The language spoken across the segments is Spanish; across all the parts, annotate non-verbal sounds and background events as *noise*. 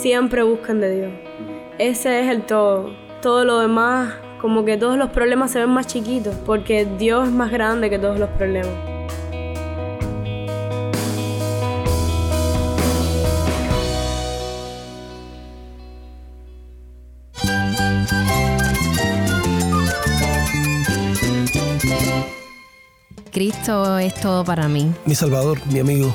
siempre busquen de Dios. Ese es el todo. Todo lo demás, como que todos los problemas se ven más chiquitos, porque Dios es más grande que todos los problemas. Cristo es todo para mí. Mi Salvador, mi amigo,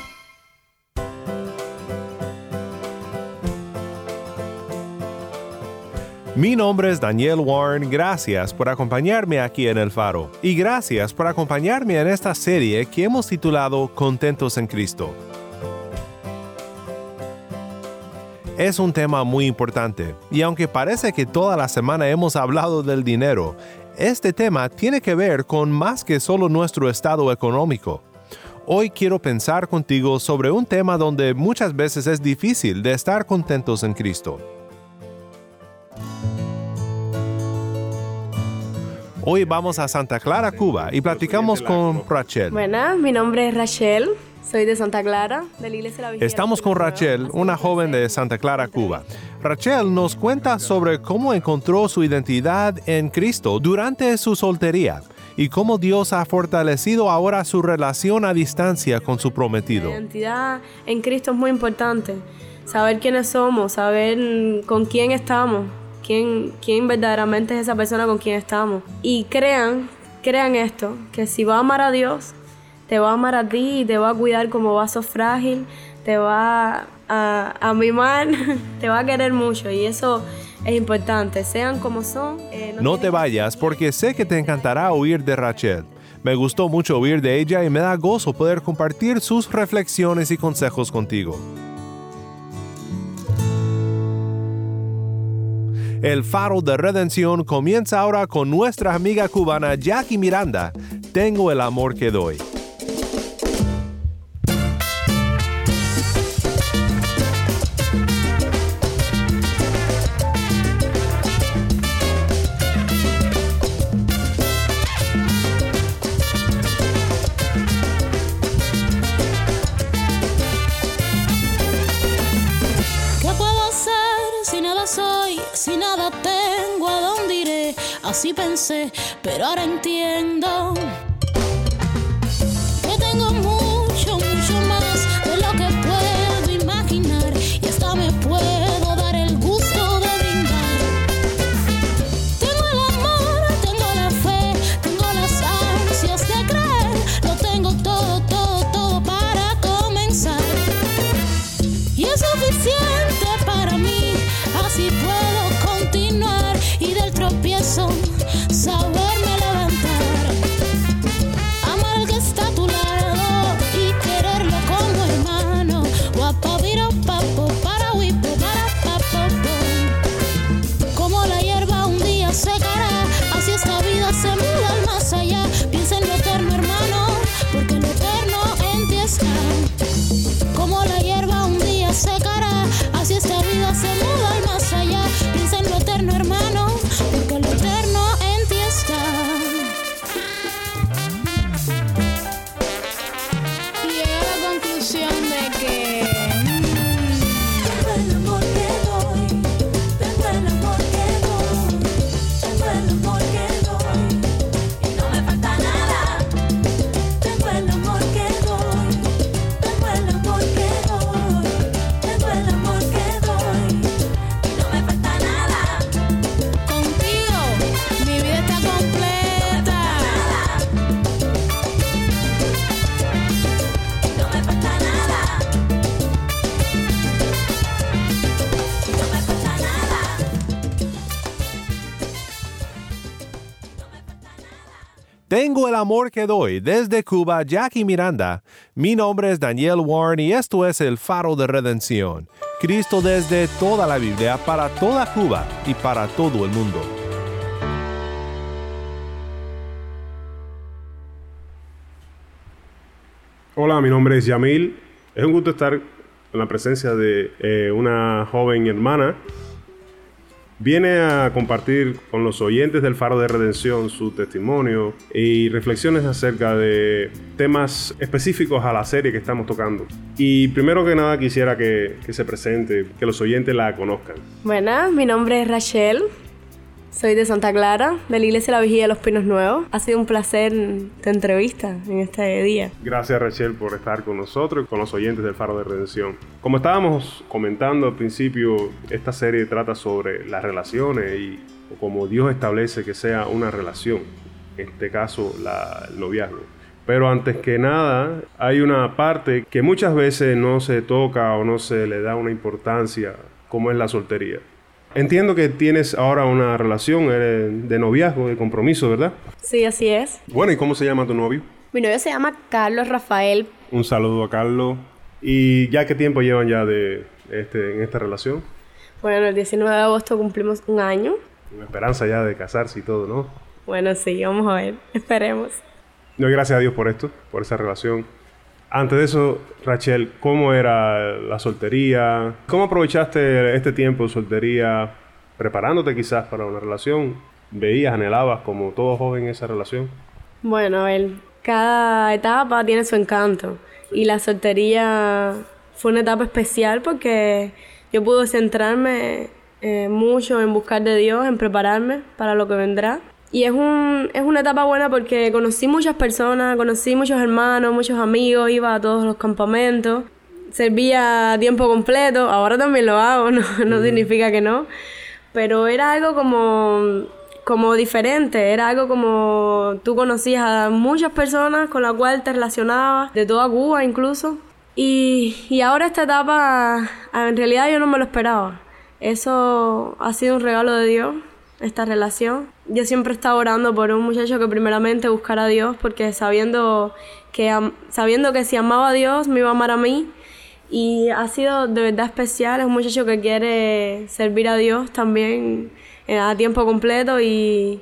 Mi nombre es Daniel Warren, gracias por acompañarme aquí en El Faro y gracias por acompañarme en esta serie que hemos titulado Contentos en Cristo. Es un tema muy importante y aunque parece que toda la semana hemos hablado del dinero, este tema tiene que ver con más que solo nuestro estado económico. Hoy quiero pensar contigo sobre un tema donde muchas veces es difícil de estar contentos en Cristo. Hoy vamos a Santa Clara, Cuba, y platicamos con Rachel. Buenas, mi nombre es Rachel, soy de Santa Clara, de la Iglesia de la Vigía. Estamos con Rachel, una joven de Santa Clara, Cuba. Rachel nos cuenta sobre cómo encontró su identidad en Cristo durante su soltería y cómo Dios ha fortalecido ahora su relación a distancia con su prometido. La identidad en Cristo es muy importante. Saber quiénes somos, saber con quién estamos, quién, quién verdaderamente es esa persona con quien estamos. Y crean, crean esto, que si va a amar a Dios, te va a amar a ti y te va a cuidar como vaso frágil, te va a, a mimar, *laughs* te va a querer mucho y eso es importante, sean como son. eh, no, no te vayas porque sé que te encantará oír de Rachel. Me gustó mucho oír de ella y me da gozo poder compartir sus reflexiones y consejos contigo. El faro de redención comienza ahora con nuestra amiga cubana Jackie Miranda. Tengo el amor que doy. Así pensé, pero ahora entiendo Tengo el amor que doy desde Cuba, Jackie Miranda. Mi nombre es Daniel Warren y esto es el faro de redención. Cristo desde toda la Biblia, para toda Cuba y para todo el mundo. Hola, mi nombre es Yamil. Es un gusto estar en la presencia de eh, una joven hermana Viene a compartir con los oyentes del Faro de Redención su testimonio y reflexiones acerca de temas específicos a la serie que estamos tocando. Y primero que nada quisiera que, se presente, que los oyentes la conozcan. Buenas, mi nombre es Rachel. Soy de Santa Clara, de la Iglesia de la Vigía de los Pinos Nuevos. Ha sido un placer tu entrevista en este día. Gracias Rachel por estar con nosotros y con los oyentes del Faro de Redención. Como estábamos comentando al principio, esta serie trata sobre las relaciones y cómo Dios establece que sea una relación, en este caso la, el noviazgo. Pero antes que nada, hay una parte que muchas veces no se toca o no se le da una importancia, como es la soltería. Entiendo que tienes ahora una relación de noviazgo, de compromiso, ¿verdad? Sí, así es. Bueno, ¿y cómo se llama tu novio? Mi novio se llama Carlos Rafael. Un saludo a Carlos. ¿Y ya qué tiempo llevan ya de este, en esta relación? Bueno, el 19 de agosto cumplimos un año. Una esperanza ya de casarse y todo, ¿no? Bueno, sí, vamos a ver. *laughs* Esperemos. No, gracias a Dios por esto, por esa relación. Antes de eso, Rachel, ¿cómo era la soltería? ¿Cómo aprovechaste este tiempo de soltería preparándote quizás para una relación? ¿Veías, anhelabas como todo joven esa relación? Bueno, cada etapa tiene su encanto. Y la soltería fue una etapa especial porque yo pude centrarme eh, mucho en buscar de Dios, en prepararme para lo que vendrá. Y es, un, es una etapa buena porque conocí muchas personas, conocí muchos hermanos, muchos amigos, iba a todos los campamentos, servía a tiempo completo, ahora también lo hago, *laughs* no, no significa que no, pero era algo como, como diferente, era algo como tú conocías a muchas personas con las cuales te relacionabas, de toda Cuba incluso. Y, y ahora esta etapa, en realidad yo no me lo esperaba. Eso ha sido un regalo de Dios esta relación. Yo siempre estaba orando por un muchacho que primeramente buscara a Dios porque sabiendo que, sabiendo que si amaba a Dios me iba a amar a mí. Y ha sido de verdad especial, es un muchacho que quiere servir a Dios también eh, a tiempo completo. Y,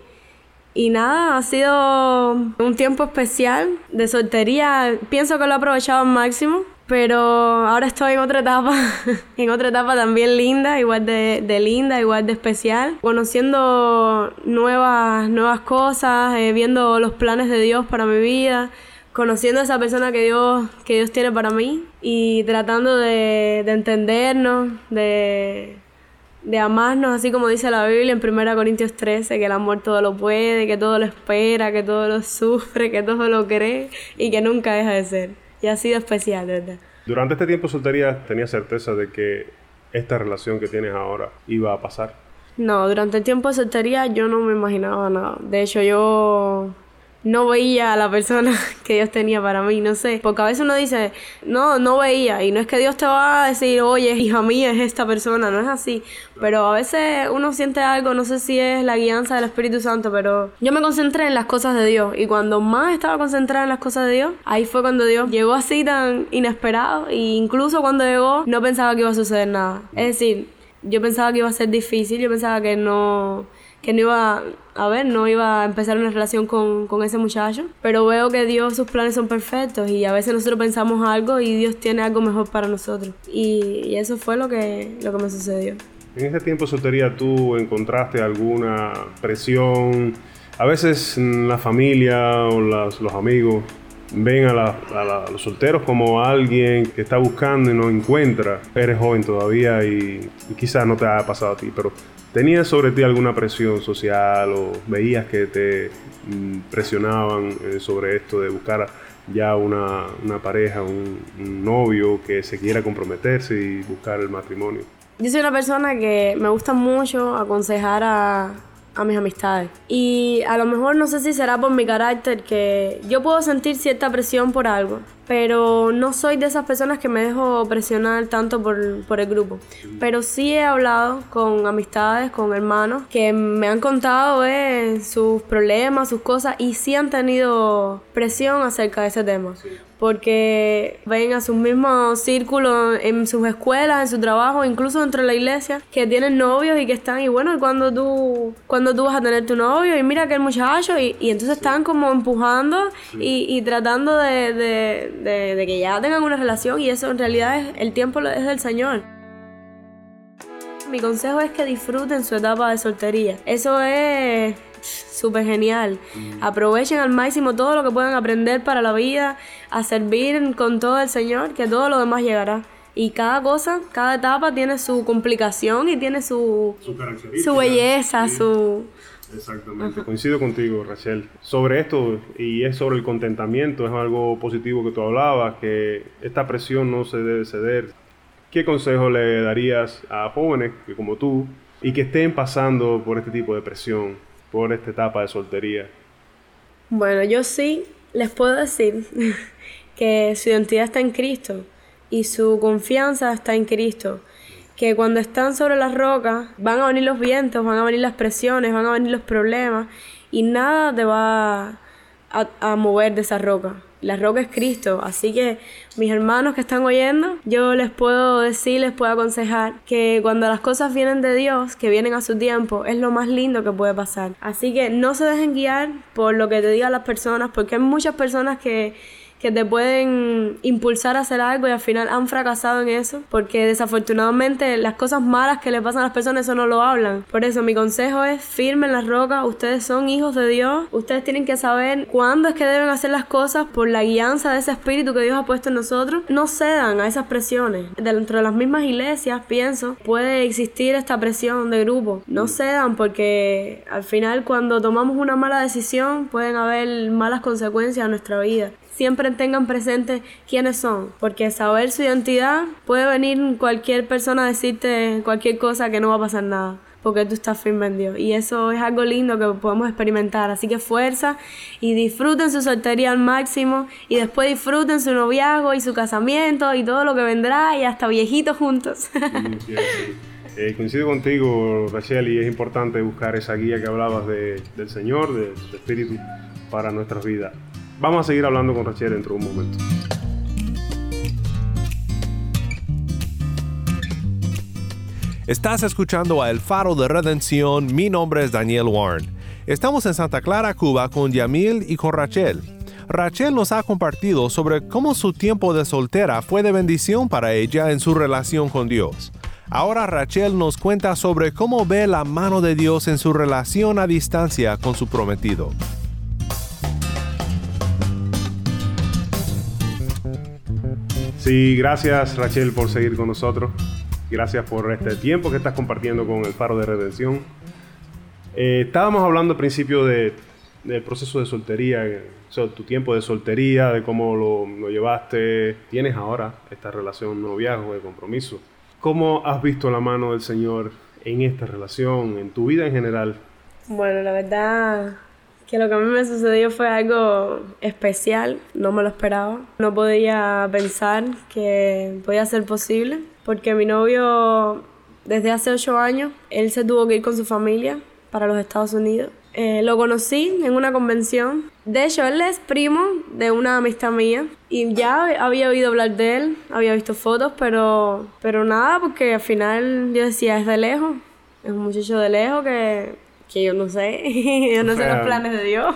y nada, ha sido un tiempo especial de soltería, pienso que lo he aprovechado al máximo pero ahora estoy en otra etapa, *laughs* en otra etapa también linda, igual de, de linda, igual de especial, conociendo nuevas, nuevas cosas, eh, viendo los planes de Dios para mi vida, conociendo a esa persona que Dios, que Dios tiene para mí y tratando de, de entendernos, de, de amarnos, así como dice la Biblia en 1 Corintios 13, que el amor todo lo puede, que todo lo espera, que todo lo sufre, que todo lo cree y que nunca deja de ser y ha sido especial, ¿verdad? Durante este tiempo soltería, ¿tenías certeza de que esta relación que tienes ahora iba a pasar? No, durante el tiempo de soltería yo no me imaginaba nada. De hecho, yo no veía a la persona *laughs* que Dios tenía para mí, no sé. Porque a veces uno dice, no, no veía. Y no es que Dios te va a decir, oye, hija mía, es esta persona, no es así. Pero a veces uno siente algo, no sé si es la guianza del Espíritu Santo, pero yo me concentré en las cosas de Dios. Y cuando más estaba concentrada en las cosas de Dios, ahí fue cuando Dios llegó así tan inesperado. E incluso cuando llegó, no pensaba que iba a suceder nada. Es decir, yo pensaba que iba a ser difícil, yo pensaba que no que no iba a ver, no iba a empezar una relación con, con, ese muchacho, pero veo que Dios, sus planes son perfectos y a veces nosotros pensamos algo y Dios tiene algo mejor para nosotros. Y, eso fue lo que, lo que me sucedió. En ese tiempo soltería tú encontraste alguna presión, a veces la familia o las, los amigos ven a, la, los solteros como alguien que está buscando y no encuentra. Eres joven todavía y, y quizás no te haya pasado a ti, pero ¿Tenías sobre ti alguna presión social o veías que te mm, presionaban eh, sobre esto de buscar ya una, pareja, un, un, novio que se quiera comprometerse y buscar el matrimonio? Yo soy una persona que me gusta mucho aconsejar a, a mis amistades. Y a lo mejor no sé si será por mi carácter que yo puedo sentir cierta presión por algo, pero no soy de esas personas que me dejo presionar tanto por, por el grupo. Pero sí he hablado con amistades, con hermanos, que me han contado eh, sus problemas, sus cosas, y sí han tenido presión acerca de ese tema porque ven a sus mismos círculos en sus escuelas, en su trabajo, incluso dentro de la iglesia, que tienen novios y que están, y bueno, ¿y cuando tú, cuando tú vas a tener tu novio? Y mira que el muchacho, y, entonces están como empujando y, tratando de, de, de que ya tengan una relación y eso en realidad es el tiempo es del Señor. Mi consejo es que disfruten su etapa de soltería. Eso es súper genial. Aprovechen al máximo todo lo que puedan aprender para la vida, a servir con todo el Señor, que todo lo demás llegará. Y cada cosa, cada etapa tiene su complicación y tiene su, Su su belleza, Sí. su... Exactamente, coincido contigo, Rachel. Sobre esto, y es sobre el contentamiento, es algo positivo que tú hablabas, que esta presión no se debe ceder. ¿Qué consejo le darías a jóvenes que como tú y que estén pasando por este tipo de presión, por esta etapa de soltería? Bueno, yo sí les puedo decir *laughs* que su identidad está en Cristo y su confianza está en Cristo. Que cuando están sobre las rocas van a venir los vientos, van a venir las presiones, van a venir los problemas y nada te va a, a mover de esa roca. La roca es Cristo, así que mis hermanos que están oyendo, yo les puedo decir, les puedo aconsejar que cuando las cosas vienen de Dios, que vienen a su tiempo, es lo más lindo que puede pasar. Así que no se dejen guiar por lo que te digan las personas, porque hay muchas personas que que te pueden impulsar a hacer algo y al final han fracasado en eso, porque desafortunadamente las cosas malas que le pasan a las personas eso no lo hablan. Por eso mi consejo es firmen las rocas, ustedes son hijos de Dios, ustedes tienen que saber cuándo es que deben hacer las cosas por la guianza de ese espíritu que Dios ha puesto en nosotros. No cedan a esas presiones. Dentro de las mismas iglesias, pienso, puede existir esta presión de grupo. No cedan porque al final cuando tomamos una mala decisión pueden haber malas consecuencias a nuestra vida siempre tengan presente quiénes son, porque saber su identidad puede venir cualquier persona a decirte cualquier cosa que no va a pasar nada, porque tú estás firme en Dios. Y eso es algo lindo que podemos experimentar. Así que fuerza y disfruten su soltería al máximo y después disfruten su noviazgo y su casamiento y todo lo que vendrá y hasta viejitos juntos. Eh, coincido contigo, Rachel, y es importante buscar esa guía que hablabas de- del Señor, de- del Espíritu, para nuestras vidas. Vamos a seguir hablando con Rachel dentro de un momento. Estás escuchando a El Faro de Redención, mi nombre es Daniel Warren. Estamos en Santa Clara, Cuba, con Yamil y con Rachel. Rachel nos ha compartido sobre cómo su tiempo de soltera fue de bendición para ella en su relación con Dios. Ahora Rachel nos cuenta sobre cómo ve la mano de Dios en su relación a distancia con su prometido. Sí, gracias Rachel por seguir con nosotros. Gracias por este tiempo que estás compartiendo con el Faro de Redención. Eh, estábamos hablando al principio de, del proceso de soltería, eh, o sea, tu tiempo de soltería, de cómo lo, lo llevaste. Tienes ahora esta relación noviazgo de compromiso. ¿Cómo has visto la mano del Señor en esta relación, en tu vida en general? Bueno, la verdad que lo que a mí me sucedió fue algo especial, no me lo esperaba. No podía pensar que podía ser posible, porque mi novio desde hace ocho años, él se tuvo que ir con su familia para los Estados Unidos. Eh, lo conocí en una convención. De hecho, él es primo de una amistad mía y ya había oído hablar de él, había visto fotos, pero, pero nada, porque al final yo decía, es de lejos, es un muchacho de lejos que, que yo no sé, *laughs* yo no O sé sea, los planes de Dios.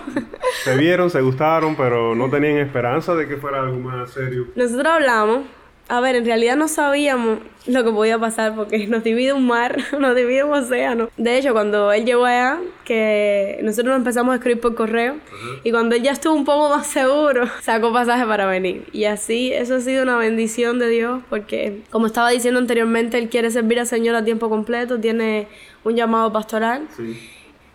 Se vieron, se gustaron, pero no tenían esperanza de que fuera algo más serio. Nosotros hablamos, a ver, en realidad no sabíamos lo que podía pasar porque *laughs* nos divide un mar, *laughs* nos divide un océano. De hecho, cuando él llegó allá, que nosotros nos empezamos a escribir por correo y cuando él ya estuvo un poco más seguro, sacó pasaje para venir. Y así, eso ha sido una bendición de Dios porque, como estaba diciendo anteriormente, él quiere servir al Señor a tiempo completo, tiene un llamado pastoral. Sí.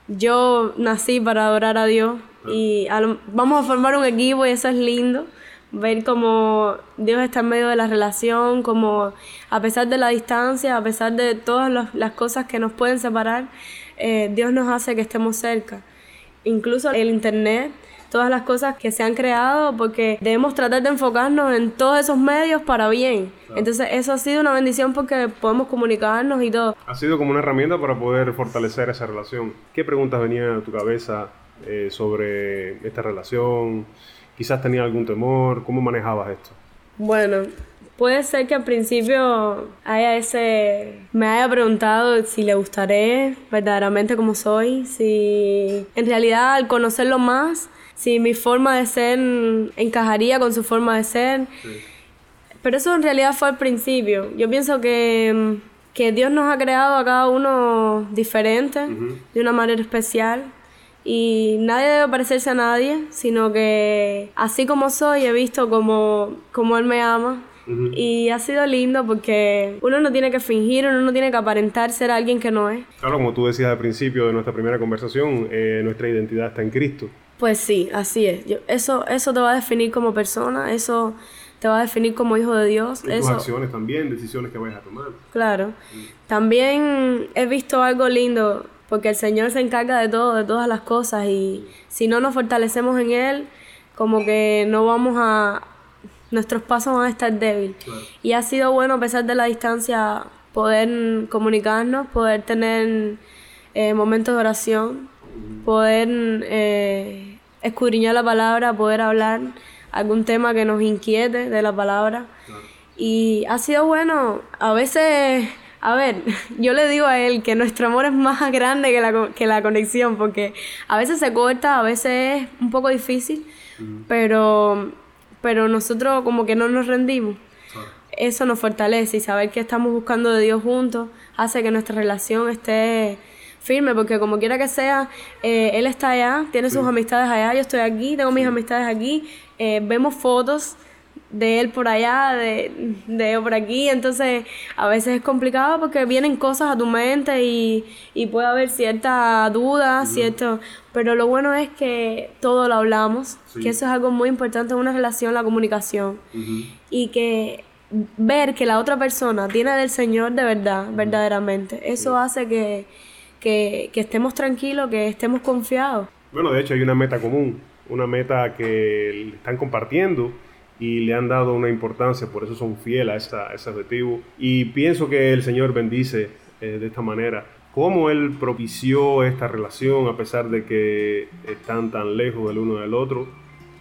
Yo nací para adorar a Dios y a lo- vamos a formar un equipo y eso es lindo. Ver cómo Dios está en medio de la relación, como a pesar de la distancia, a pesar de todas los- las cosas que nos pueden separar, eh, Dios nos hace que estemos cerca. Incluso el Internet, todas las cosas que se han creado, porque debemos tratar de enfocarnos en todos esos medios para bien. Entonces eso ha sido una bendición porque podemos comunicarnos y todo. Ha sido como una herramienta para poder fortalecer esa relación. ¿Qué preguntas venían a tu cabeza eh, sobre esta relación? Quizás tenía algún temor. ¿Cómo manejabas esto? Bueno, puede ser que al principio haya ese me haya preguntado si le gustaré verdaderamente como soy, si en realidad al conocerlo más si mi forma de ser encajaría con su forma de ser. Pero eso en realidad fue al principio. Yo pienso que, que Dios nos ha creado a cada uno diferente, de una manera especial. Y nadie debe parecerse a nadie, sino que así como soy, he visto como, como Él me ama. Y ha sido lindo porque uno no tiene que fingir, uno no tiene que aparentar ser alguien que no es. Claro, como tú decías al principio de nuestra primera conversación, eh, nuestra identidad está en Cristo. Pues sí, así es. Yo- eso, eso te va a definir como persona, eso te va a definir como hijo de Dios. Y tus acciones también, decisiones que vayas a tomar. Claro. También he visto algo lindo, porque el Señor se encarga de todo, de todas las cosas, y si no nos fortalecemos en Él, como que no vamos a... Nuestros pasos van a estar débiles. Y ha sido bueno, a pesar de la distancia, poder comunicarnos, poder tener eh, momentos de oración, poder eh, escudriñar la palabra, poder hablar algún tema que nos inquiete de la palabra. Y ha sido bueno, a veces, a ver, *laughs* yo le digo a él que nuestro amor es más grande que la, que la conexión, porque a veces se corta, a veces es un poco difícil, pero, pero nosotros como que no nos rendimos. Eso nos fortalece y saber que estamos buscando de Dios juntos hace que nuestra relación esté firme, porque como quiera que sea, eh, Él está allá, tiene sus amistades allá, yo estoy aquí, tengo mis amistades aquí, eh, vemos fotos de él por allá, de, de yo por aquí, entonces a veces es complicado porque vienen cosas a tu mente y, y puede haber cierta duda, cierto, pero lo bueno es que todo lo hablamos, que eso es algo muy importante en una relación, la comunicación, y que ver que la otra persona tiene del Señor de verdad, verdaderamente, eso hace que, que, que estemos tranquilos, que estemos confiados. Bueno, de hecho hay una meta común, una meta que están compartiendo y le han dado una importancia, por eso son fieles a, esa- a ese objetivo. Y pienso que el Señor bendice eh, de esta manera. Cómo Él propició esta relación a pesar de que están tan lejos del uno del otro,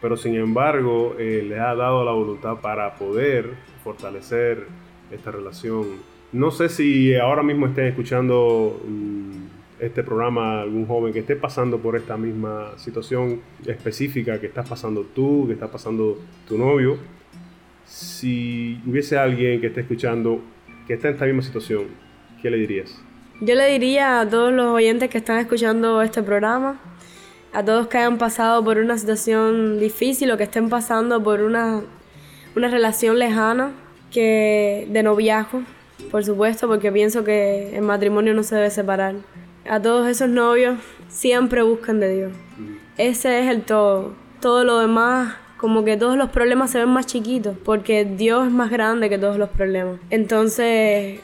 pero sin embargo eh, le ha dado la voluntad para poder fortalecer esta relación. No sé si ahora mismo estén escuchando mm, este programa algún joven que esté pasando por esta misma situación específica que estás pasando tú, que está pasando tu novio. Si hubiese alguien que esté escuchando que está en esta misma situación, ¿qué le dirías? Yo le diría a todos los oyentes que están escuchando este programa, a todos que hayan pasado por una situación difícil o que estén pasando por una, una relación lejana, que de noviazgo, por supuesto, porque pienso que el matrimonio no se debe separar. A todos esos novios, siempre buscan de Dios. Ese es el todo. Todo lo demás, como que todos los problemas se ven más chiquitos, porque Dios es más grande que todos los problemas. Entonces,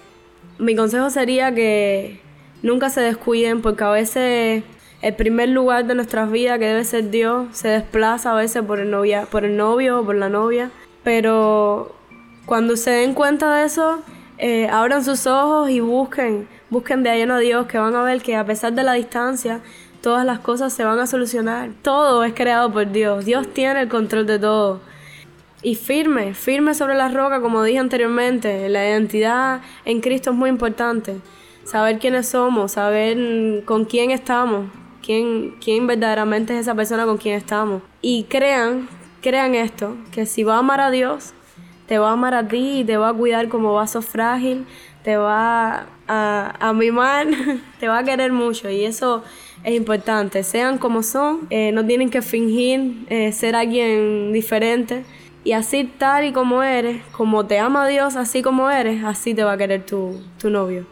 mi consejo sería que nunca se descuiden porque a veces el primer lugar de nuestras vidas que debe ser Dios se desplaza a veces por el novia, por el novio o por la novia, pero cuando se den cuenta de eso, eh, abran sus ojos y busquen, busquen de lleno a Dios, que van a ver que a pesar de la distancia, todas las cosas se van a solucionar. Todo es creado por Dios. Dios tiene el control de todo. Y firme, firme sobre la roca, como dije anteriormente. La identidad en Cristo es muy importante. Saber quiénes somos, saber con quién estamos, quién, quién verdaderamente es esa persona con quien estamos. Y crean, crean esto, que si va a amar a Dios, te va a amar a ti y te va a cuidar como vaso frágil, te va a, a mimar, *laughs* te va a querer mucho y eso es importante. Sean como son, eh, no tienen que fingir eh, ser alguien diferente y así tal y como eres, como te ama Dios, así como eres, así te va a querer tu, tu novio.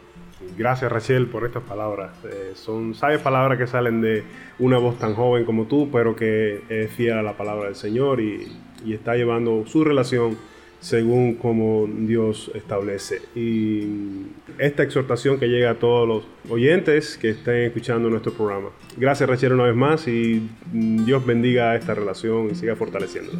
Gracias Rachel por estas palabras. Eh, son sabias palabras que salen de una voz tan joven como tú, pero que es fiel a la palabra del Señor y, y está llevando su relación según como Dios establece. Y esta exhortación que llega a todos los oyentes que estén escuchando nuestro programa. Gracias Rachel una vez más y Dios bendiga esta relación y siga fortaleciéndola.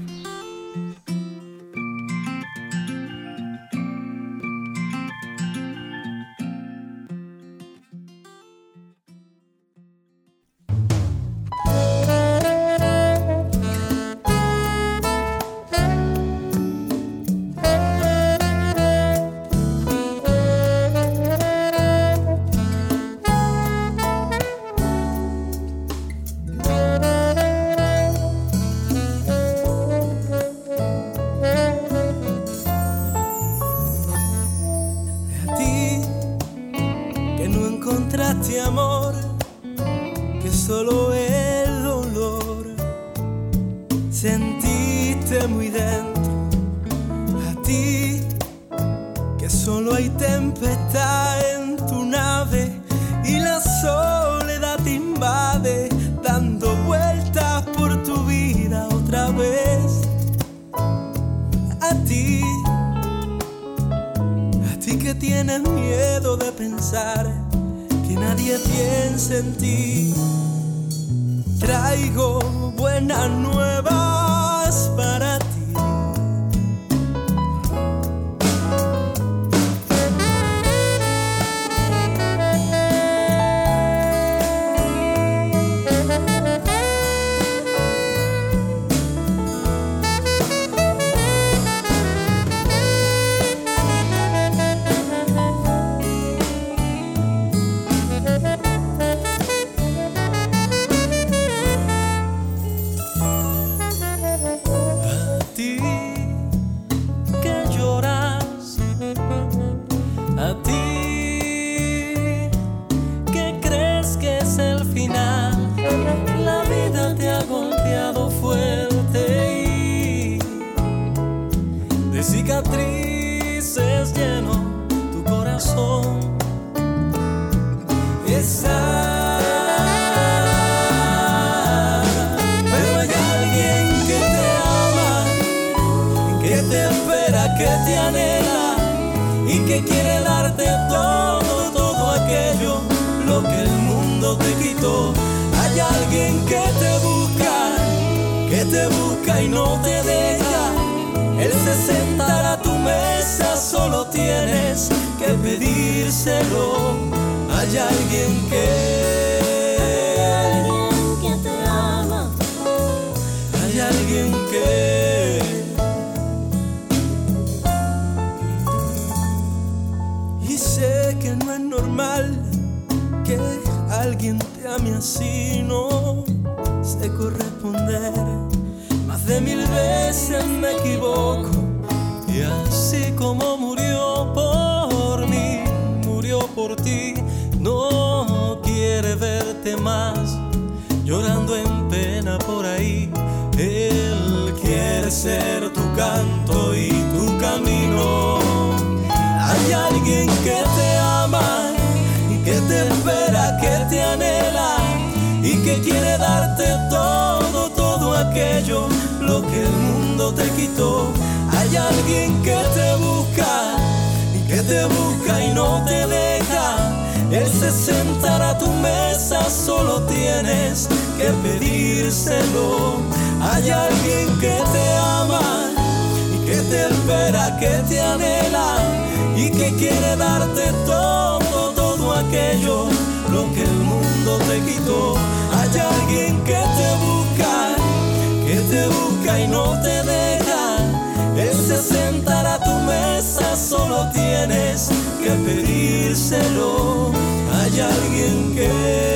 No te deja. Él se sentará a tu mesa, solo tienes que pedírselo. Hay alguien que que te ama. hay alguien que y sé que no es normal que alguien te ame así no sé corresponder de mil veces me equivoco y así como murió por mí murió por ti no quiere verte más llorando en pena por ahí. Él quiere ser tu canto y tu camino. Hay alguien que te ama que te espera, que te anhela y que quiere darte todo, todo aquello, lo que el mundo te quitó. Hay alguien que te busca y que te busca y no te deja. Él se sentará a tu mesa, solo tienes que pedírselo. Hay alguien que te ama y que te espera, que te anhela y que quiere darte todo, todo aquello, lo que el mundo te quitó. Hay alguien que te busca, y no te deja. Él se sentará a tu mesa, solo tienes que pedírselo. Hay alguien que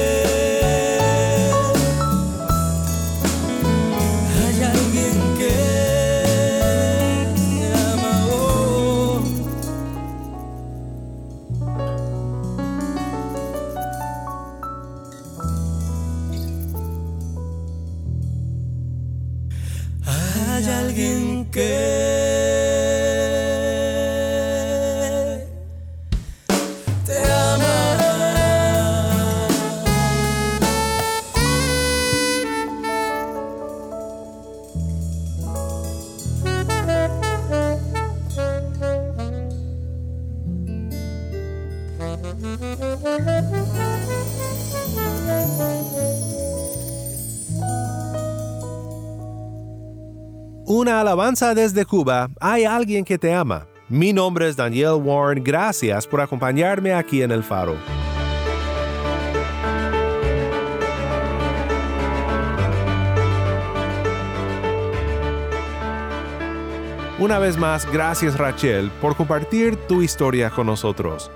Una alabanza desde Cuba. Hay alguien que te ama. Mi nombre es Daniel Warren. Gracias por acompañarme aquí en El Faro. Una vez más, gracias Rachel por compartir tu historia con nosotros.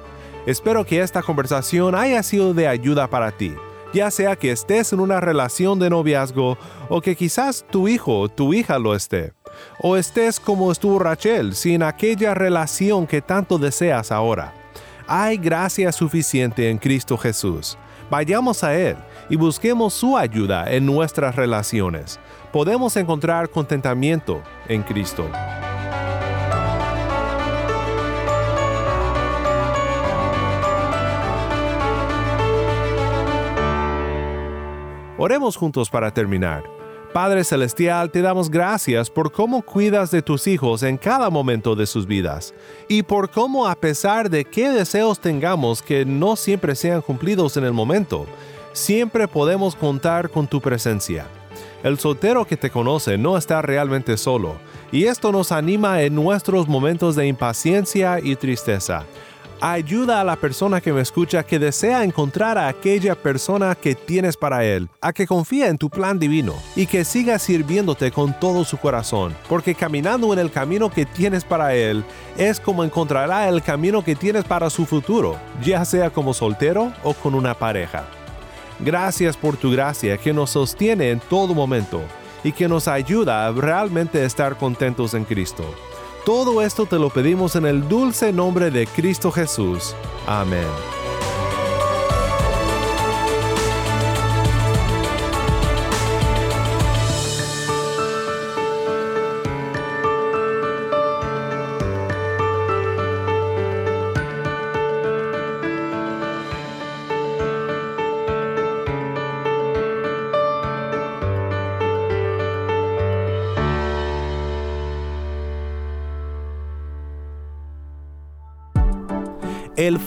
Espero que esta conversación haya sido de ayuda para ti, ya sea que estés en una relación de noviazgo o que quizás tu hijo o tu hija lo esté, o estés como estuvo Rachel, sin aquella relación que tanto deseas ahora. Hay gracia suficiente en Cristo Jesús. Vayamos a Él y busquemos su ayuda en nuestras relaciones. Podemos encontrar contentamiento en Cristo. Oremos juntos para terminar. Padre Celestial, te damos gracias por cómo cuidas de tus hijos en cada momento de sus vidas y por cómo a pesar de qué deseos tengamos que no siempre sean cumplidos en el momento, siempre podemos contar con tu presencia. El soltero que te conoce no está realmente solo, y esto nos anima en nuestros momentos de impaciencia y tristeza. Ayuda a la persona que me escucha que desea encontrar a aquella persona que tienes para él, a que confía en tu plan divino y que siga sirviéndote con todo su corazón, porque caminando en el camino que tienes para él es como encontrará el camino que tienes para su futuro, ya sea como soltero o con una pareja. Gracias por tu gracia que nos sostiene en todo momento y que nos ayuda a realmente estar contentos en Cristo. Todo esto te lo pedimos en el dulce nombre de Cristo Jesús. Amén.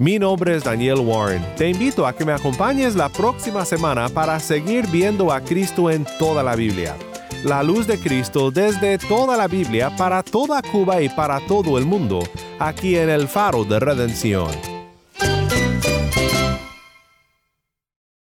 Mi nombre es Daniel Warren. Te invito a que me acompañes la próxima semana para seguir viendo a Cristo en toda la Biblia. La luz de Cristo desde toda la Biblia para toda Cuba y para todo el mundo, aquí en el Faro de Redención.